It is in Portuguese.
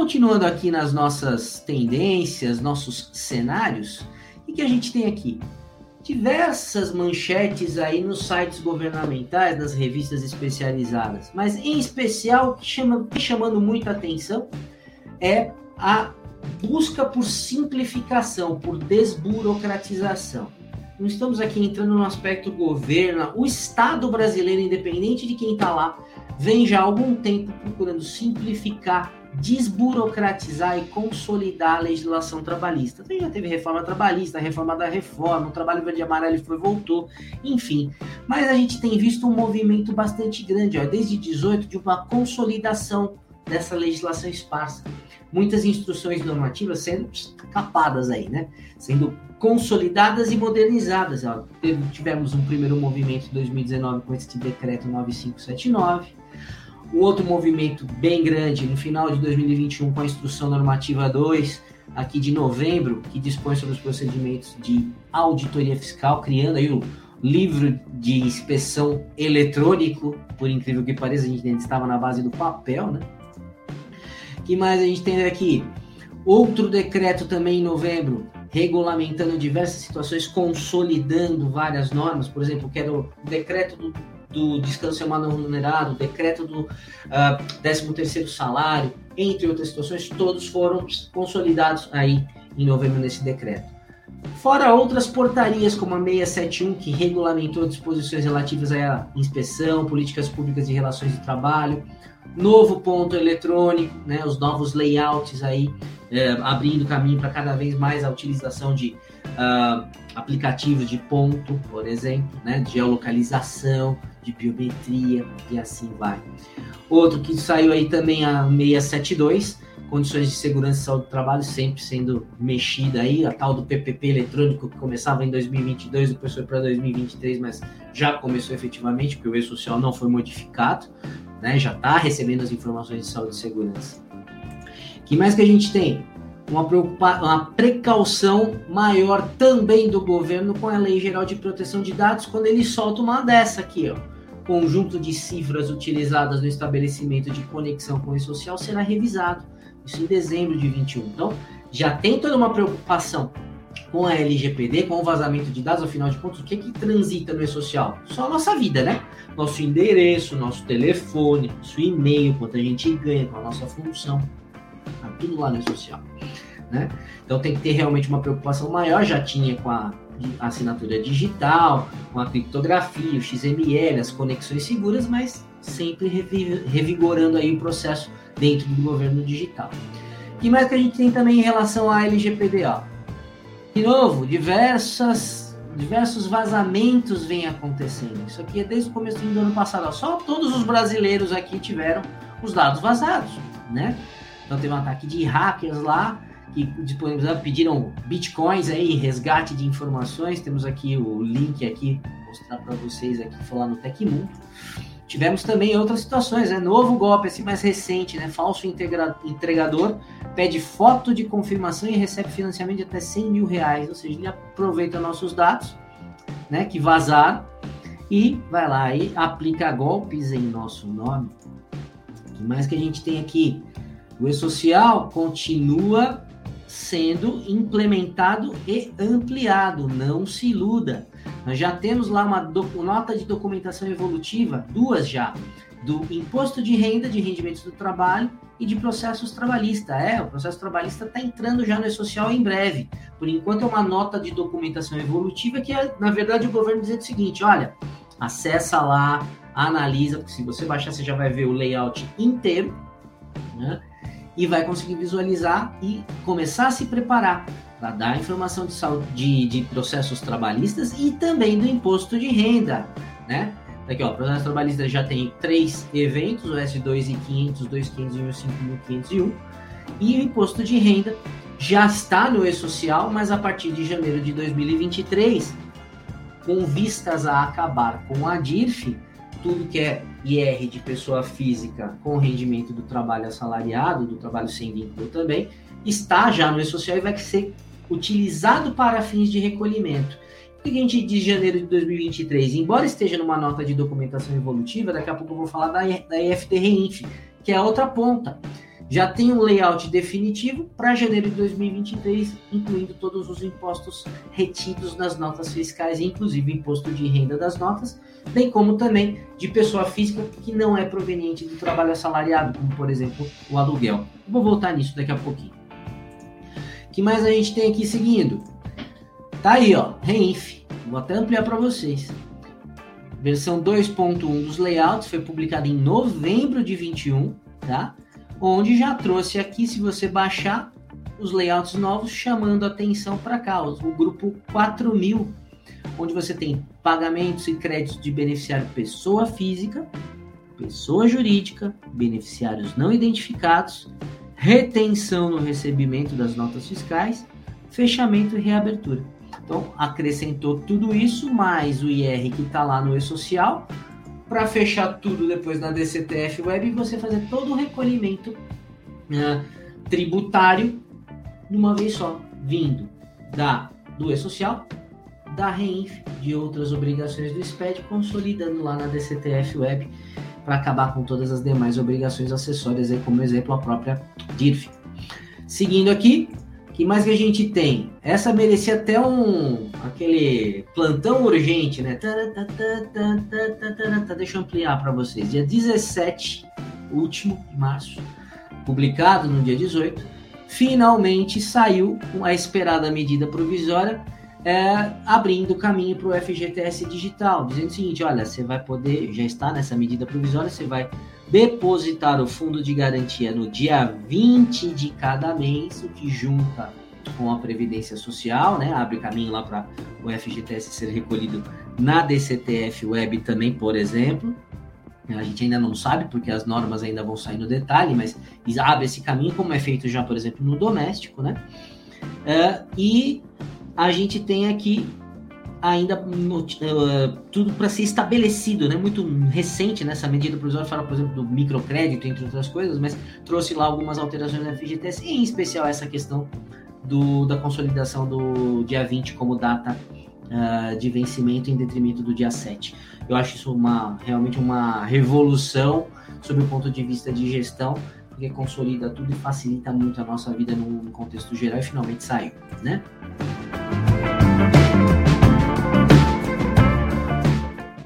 Continuando aqui nas nossas tendências, nossos cenários, o que a gente tem aqui? Diversas manchetes aí nos sites governamentais, nas revistas especializadas, mas em especial o que chama, chamando muita atenção é a busca por simplificação, por desburocratização. Não estamos aqui entrando no aspecto governo, o Estado brasileiro, independente de quem está lá, vem já há algum tempo procurando simplificar, desburocratizar e consolidar a legislação trabalhista. Então, já teve reforma trabalhista, reforma da reforma, o trabalho verde e amarelo foi voltou, enfim. Mas a gente tem visto um movimento bastante grande, ó, desde 18, de uma consolidação dessa legislação esparsa muitas instruções normativas sendo capadas aí, né? Sendo consolidadas e modernizadas. Ó. Tivemos um primeiro movimento em 2019 com esse decreto 9579, um outro movimento bem grande no final de 2021 com a instrução normativa 2, aqui de novembro, que dispõe sobre os procedimentos de auditoria fiscal, criando aí o livro de inspeção eletrônico, por incrível que pareça, a gente ainda estava na base do papel, né? que mais a gente tem aqui? Outro decreto também em novembro, regulamentando diversas situações, consolidando várias normas, por exemplo, que era o decreto do, do descanso semanal remunerado, decreto do uh, ah, 13º salário, entre outras situações, todos foram consolidados aí em novembro nesse decreto. Fora outras portarias, como a 671, que regulamentou disposições relativas à inspeção, políticas públicas de relações de trabalho, novo ponto eletrônico, né, os novos layouts aí, é, abrindo caminho para cada vez mais a utilização de uh, aplicativos de ponto, por exemplo, né, de geolocalização, de biometria e assim vai. Outro que saiu aí também a 672, condições de segurança e saúde do trabalho sempre sendo mexida aí, a tal do PPP eletrônico que começava em 2022, depois foi para 2023, mas já começou efetivamente, porque o e-social não foi modificado, né? Já está recebendo as informações de saúde e segurança. que mais que a gente tem? Uma, uma precaução maior também do governo com a Lei Geral de Proteção de Dados, quando ele solta uma dessa aqui, ó. Conjunto de cifras utilizadas no estabelecimento de conexão com o e-social será revisado. Isso em dezembro de 21. Então, já tem toda uma preocupação com a LGPD, com o vazamento de dados, afinal de contas, o que, que transita no e-social? Só a nossa vida, né? Nosso endereço, nosso telefone, nosso e-mail, quanto a gente ganha com a nossa função. Tá tudo lá no e-social. Né? Então tem que ter realmente uma preocupação maior, já tinha com a assinatura digital, com a criptografia, o XML, as conexões seguras, mas sempre revigorando aí o processo dentro do governo digital. E mais que a gente tem também em relação à LGPD? Ó? De novo, diversas, diversos vazamentos vêm acontecendo. Isso aqui é desde o começo do ano passado. Só todos os brasileiros aqui tiveram os dados vazados, né? Então teve um ataque de hackers lá que disponibilizaram, pediram bitcoins aí, resgate de informações. Temos aqui o link aqui, mostrar para vocês aqui, falar no Tecmundo. Tivemos também outras situações, né? Novo golpe, assim mais recente, né? Falso entregador pede foto de confirmação e recebe financiamento de até 100 mil reais. Ou seja, ele aproveita nossos dados, né, que vazaram, e vai lá e aplica golpes em nosso nome. O que mais que a gente tem aqui? O e-social continua sendo implementado e ampliado, não se iluda. Nós já temos lá uma nota de documentação evolutiva, duas já, do imposto de renda de rendimentos do trabalho e de processos trabalhistas. É, o processo trabalhista está entrando já no e-social em breve. Por enquanto é uma nota de documentação evolutiva que é, na verdade, o governo dizendo o seguinte, olha, acessa lá, analisa, porque se você baixar você já vai ver o layout inteiro, né? E vai conseguir visualizar e começar a se preparar para dar informação de, saúde, de, de processos trabalhistas e também do imposto de renda, né? Aqui, ó, processo trabalhista já tem três eventos, o S2500, 2501 e 5501. E o imposto de renda já está no E-Social, mas a partir de janeiro de 2023, com vistas a acabar com a DIRF, tudo que é IR de pessoa física com rendimento do trabalho assalariado, do trabalho sem vínculo também, está já no E-Social e vai ser utilizado para fins de recolhimento. Seguinte de janeiro de 2023, embora esteja numa nota de documentação evolutiva, daqui a pouco eu vou falar da, da EFT Reinf, que é a outra ponta, já tem um layout definitivo para janeiro de 2023, incluindo todos os impostos retidos nas notas fiscais, inclusive imposto de renda das notas, bem como também de pessoa física que não é proveniente do trabalho assalariado, como por exemplo o aluguel. Vou voltar nisso daqui a pouquinho. O que mais a gente tem aqui seguindo? Tá aí, ó, Reinf. Vou até ampliar para vocês. Versão 2.1 dos layouts foi publicada em novembro de 21, tá? Onde já trouxe aqui, se você baixar, os layouts novos chamando atenção para cá, o grupo 4000, onde você tem pagamentos e créditos de beneficiário pessoa física, pessoa jurídica, beneficiários não identificados, retenção no recebimento das notas fiscais, fechamento e reabertura. Então, acrescentou tudo isso, mais o IR que está lá no E-Social, para fechar tudo depois na DCTF Web e você fazer todo o recolhimento uh, tributário de uma vez só, vindo da do E-Social, da REINF, de outras obrigações do SPED, consolidando lá na DCTF Web para acabar com todas as demais obrigações acessórias, aí, como exemplo a própria DIRF. Seguindo aqui, que mais que a gente tem? Essa merecia até um aquele plantão urgente, né? Deixa eu ampliar para vocês. Dia 17, último de março, publicado no dia 18, finalmente saiu a esperada medida provisória é, abrindo caminho para o FGTS digital, dizendo o seguinte: olha, você vai poder, já está nessa medida provisória, você vai depositar o fundo de garantia no dia 20 de cada mês, o que junta com a Previdência Social, né? Abre caminho lá para o FGTS ser recolhido na DCTF Web também, por exemplo. A gente ainda não sabe, porque as normas ainda vão sair no detalhe, mas abre esse caminho, como é feito já, por exemplo, no doméstico, né? Uh, e a gente tem aqui ainda uh, tudo para ser estabelecido, né? Muito recente nessa medida provisória, fala, por exemplo, do microcrédito, entre outras coisas, mas trouxe lá algumas alterações na FGTS, em especial essa questão do, da consolidação do dia 20 como data uh, de vencimento em detrimento do dia 7. Eu acho isso uma, realmente uma revolução sob o ponto de vista de gestão, porque consolida tudo e facilita muito a nossa vida no contexto geral e finalmente saiu, né?